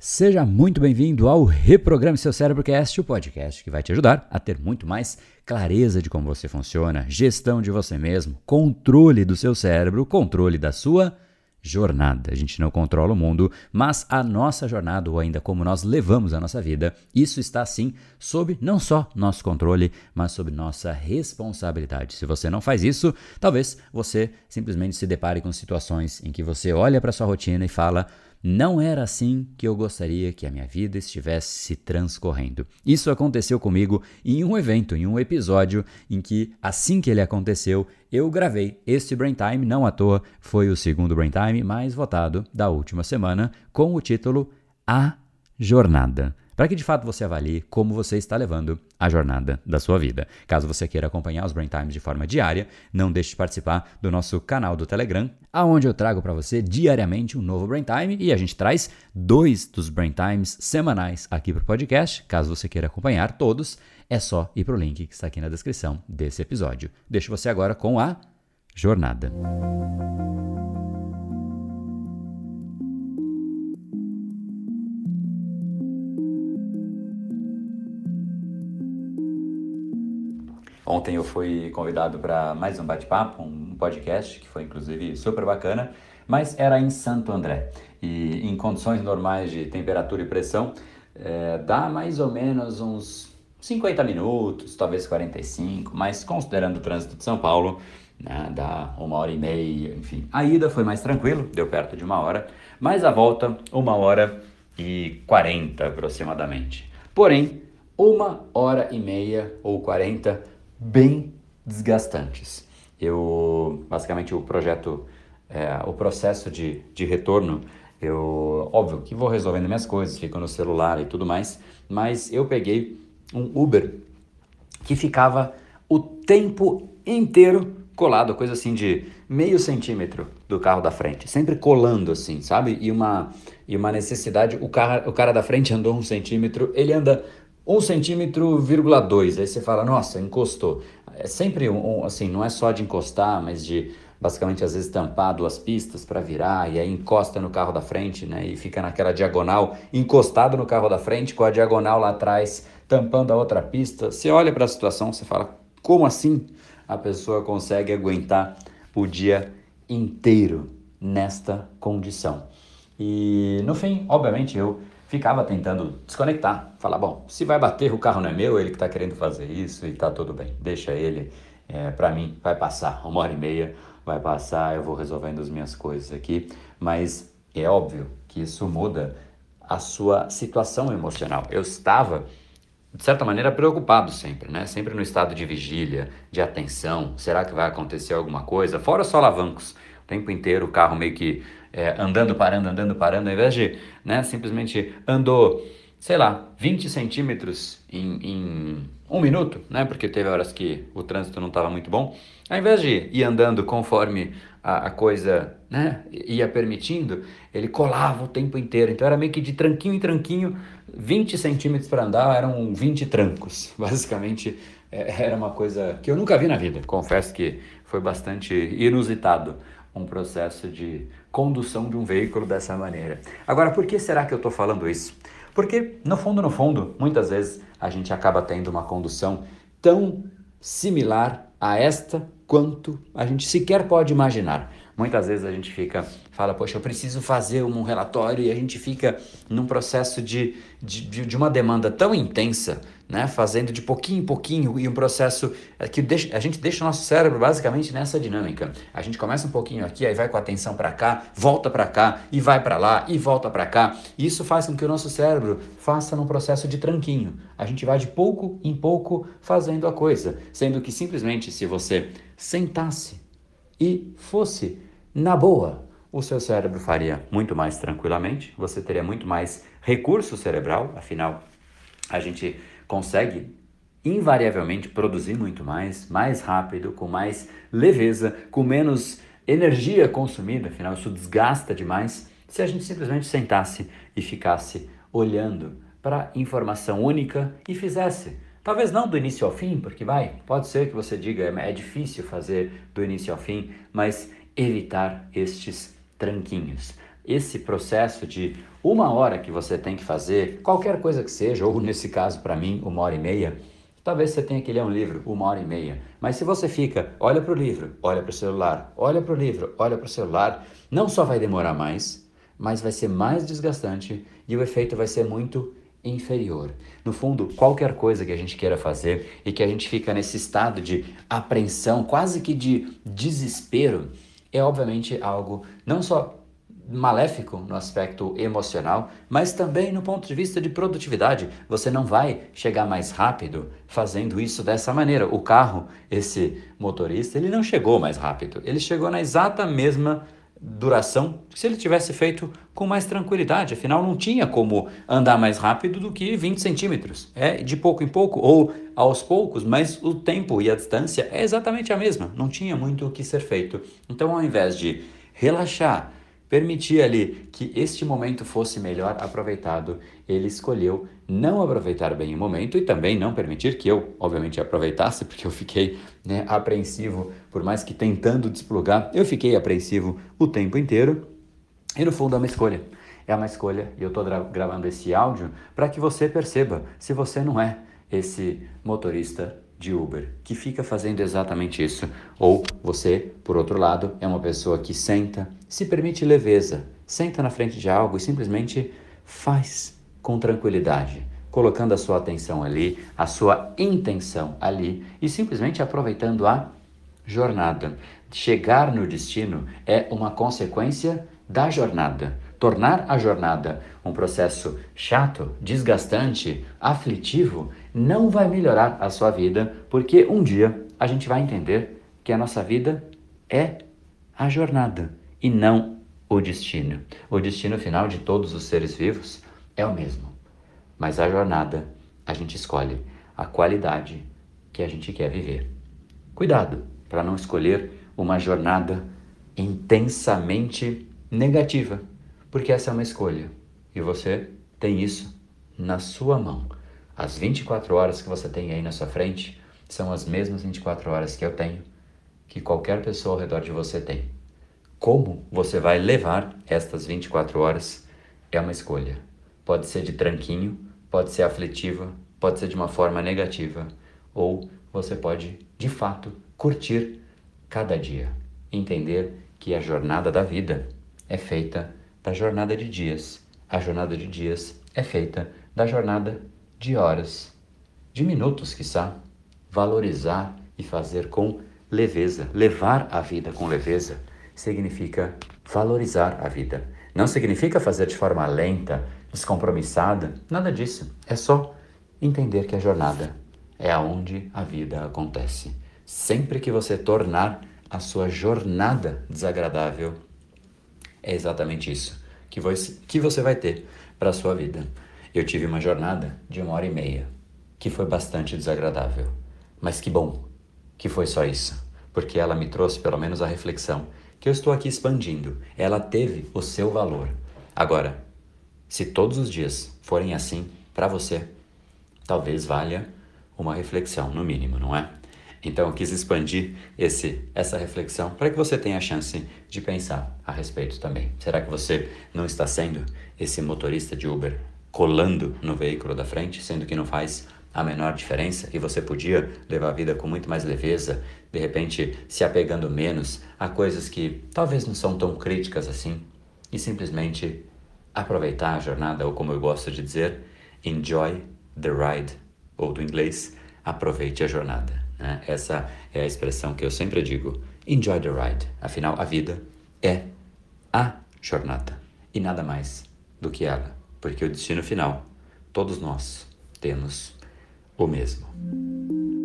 Seja muito bem-vindo ao Reprograme Seu Cérebrocast, o podcast que vai te ajudar a ter muito mais clareza de como você funciona, gestão de você mesmo, controle do seu cérebro, controle da sua jornada. A gente não controla o mundo, mas a nossa jornada, ou ainda como nós levamos a nossa vida, isso está sim sob não só nosso controle, mas sob nossa responsabilidade. Se você não faz isso, talvez você simplesmente se depare com situações em que você olha para sua rotina e fala não era assim que eu gostaria que a minha vida estivesse se transcorrendo. Isso aconteceu comigo em um evento, em um episódio em que, assim que ele aconteceu, eu gravei este Brain Time, não à toa, foi o segundo Brain Time mais votado da última semana, com o título A Jornada para que de fato você avalie como você está levando a jornada da sua vida. Caso você queira acompanhar os Brain Times de forma diária, não deixe de participar do nosso canal do Telegram, aonde eu trago para você diariamente um novo Brain Time e a gente traz dois dos Brain Times semanais aqui para o podcast. Caso você queira acompanhar todos, é só ir para o link que está aqui na descrição desse episódio. Deixo você agora com a jornada. Ontem eu fui convidado para mais um bate-papo, um podcast que foi inclusive super bacana, mas era em Santo André. E em condições normais de temperatura e pressão, é, dá mais ou menos uns 50 minutos, talvez 45, mas considerando o trânsito de São Paulo, né, dá uma hora e meia, enfim. A ida foi mais tranquilo, deu perto de uma hora, mas a volta, uma hora e 40 aproximadamente. Porém, uma hora e meia ou 40 bem desgastantes. Eu, basicamente, o projeto, é, o processo de, de retorno, eu, óbvio que vou resolvendo minhas coisas, fico no celular e tudo mais, mas eu peguei um Uber que ficava o tempo inteiro colado, coisa assim de meio centímetro do carro da frente, sempre colando assim, sabe? E uma, e uma necessidade, o cara, o cara da frente andou um centímetro, ele anda um centímetro, vírgula dois. Aí você fala, nossa, encostou. É sempre um, assim, não é só de encostar, mas de basicamente às vezes tampar duas pistas para virar e aí encosta no carro da frente, né? E fica naquela diagonal, encostado no carro da frente, com a diagonal lá atrás, tampando a outra pista. Você olha para a situação, você fala, como assim a pessoa consegue aguentar o dia inteiro nesta condição? E no fim, obviamente, eu ficava tentando desconectar, falar, bom, se vai bater, o carro não é meu, ele que está querendo fazer isso e tá tudo bem, deixa ele, é, para mim vai passar, uma hora e meia vai passar, eu vou resolvendo as minhas coisas aqui, mas é óbvio que isso muda a sua situação emocional. Eu estava, de certa maneira, preocupado sempre, né? Sempre no estado de vigília, de atenção, será que vai acontecer alguma coisa? Fora os solavancos, o tempo inteiro o carro meio que é, andando, parando, andando, parando, ao invés de né, simplesmente andou, sei lá, 20 centímetros em, em um minuto, né, porque teve horas que o trânsito não estava muito bom, ao invés de ir andando conforme a, a, coisa né, ia permitindo, ele colava o tempo inteiro. Então era meio que de tranquinho em tranquinho, 20 centímetros para andar, eram 20 trancos. Basicamente é, era uma coisa que eu nunca vi na vida. Confesso que foi bastante inusitado um processo de condução de um veículo dessa maneira. Agora, por que será que eu estou falando isso? Porque, no fundo, no fundo, muitas vezes a gente acaba tendo uma condução tão similar a esta quanto a gente sequer pode imaginar. Muitas vezes a gente fica, fala, poxa, eu preciso fazer um relatório e a gente fica num processo de, de, de uma demanda tão intensa, né? Fazendo de pouquinho em pouquinho e um processo é, que deixa, a gente deixa o nosso cérebro basicamente nessa dinâmica. A gente começa um pouquinho aqui, aí vai com a atenção para cá, volta para cá e vai para lá e volta para cá. E isso faz com que o nosso cérebro faça num processo de tranquinho. A gente vai de pouco em pouco fazendo a coisa, sendo que simplesmente se você sentasse e fosse na boa, o seu cérebro faria muito mais tranquilamente, você teria muito mais recurso cerebral, afinal, a gente consegue invariavelmente produzir muito mais, mais rápido, com mais leveza, com menos energia consumida, afinal, isso desgasta demais, se a gente simplesmente sentasse e ficasse olhando para informação única e fizesse. Talvez não do início ao fim, porque vai, pode ser que você diga é difícil fazer do início ao fim, mas evitar estes tranquinhos. Esse processo de uma hora que você tem que fazer qualquer coisa que seja, ou nesse caso para mim, uma hora e meia, talvez você tenha que ler um livro, uma hora e meia. Mas se você fica, olha para o livro, olha para o celular, olha para o livro, olha para o celular, não só vai demorar mais, mas vai ser mais desgastante e o efeito vai ser muito inferior. No fundo, qualquer coisa que a gente queira fazer e que a gente fica nesse estado de apreensão, quase que de desespero, é obviamente algo não só maléfico no aspecto emocional, mas também no ponto de vista de produtividade. Você não vai chegar mais rápido fazendo isso dessa maneira. O carro, esse motorista, ele não chegou mais rápido. Ele chegou na exata mesma duração se ele tivesse feito com mais tranquilidade. Afinal, não tinha como andar mais rápido do que 20 centímetros. É de pouco em pouco ou aos poucos, mas o tempo e a distância é exatamente a mesma. Não tinha muito o que ser feito. Então, ao invés de relaxar, permitir ali que este momento fosse melhor aproveitado, ele escolheu não aproveitar bem o momento e também não permitir que eu, obviamente, aproveitasse, porque eu fiquei né, apreensivo, por mais que tentando desplugar, eu fiquei apreensivo o tempo inteiro. E no fundo é uma escolha. É uma escolha e eu estou gravando esse áudio para que você perceba se você não é esse motorista de Uber que fica fazendo exatamente isso, ou você, por outro lado, é uma pessoa que senta, se permite leveza, senta na frente de algo e simplesmente faz com tranquilidade, colocando a sua atenção ali, a sua intenção ali e simplesmente aproveitando a jornada. Chegar no destino é uma consequência da jornada. Tornar a jornada um processo chato, desgastante, aflitivo, não vai melhorar a sua vida, porque um dia a gente vai entender que a nossa vida é a jornada e não o destino. O destino final de todos os seres vivos é o mesmo, mas a jornada a gente escolhe a qualidade que a gente quer viver. Cuidado para não escolher uma jornada intensamente negativa, porque essa é uma escolha e você tem isso na sua mão. As 24 horas que você tem aí na sua frente são as mesmas 24 horas que eu tenho, que qualquer pessoa ao redor de você tem. Como você vai levar estas 24 horas é uma escolha. Pode ser de tranquinho, pode ser aflitiva, pode ser de uma forma negativa, ou você pode, de fato, curtir cada dia. Entender que a jornada da vida é feita da jornada de dias a jornada de dias é feita da jornada de horas, de minutos, quiçá. Valorizar e fazer com leveza, levar a vida com leveza, significa valorizar a vida. Não significa fazer de forma lenta, descompromissada, nada disso. É só entender que a jornada é aonde a vida acontece. Sempre que você tornar a sua jornada desagradável, é exatamente isso que, você, vai ter para a sua vida. Eu tive uma jornada de uma hora e meia, que foi bastante desagradável. Mas que bom que foi só isso, porque ela me trouxe pelo menos a reflexão que eu estou aqui expandindo. Ela teve o seu valor. Agora, se todos os dias forem assim para você, talvez valha uma reflexão, no mínimo, não é? Então eu quis expandir esse, essa reflexão para que você tenha a chance de pensar a respeito também. Será que você não está sendo esse motorista de Uber colando no veículo da frente, sendo que não faz a menor diferença e você podia levar a vida com muito mais leveza, de repente se apegando menos a coisas que talvez não são tão críticas assim e simplesmente aproveitar a jornada, ou como eu gosto de dizer, enjoy the ride, ou do inglês, aproveite a jornada. Né? Essa é a expressão que eu sempre digo: enjoy the ride. Afinal, a vida é a jornada e nada mais do que ela, porque o destino final, todos nós temos o mesmo.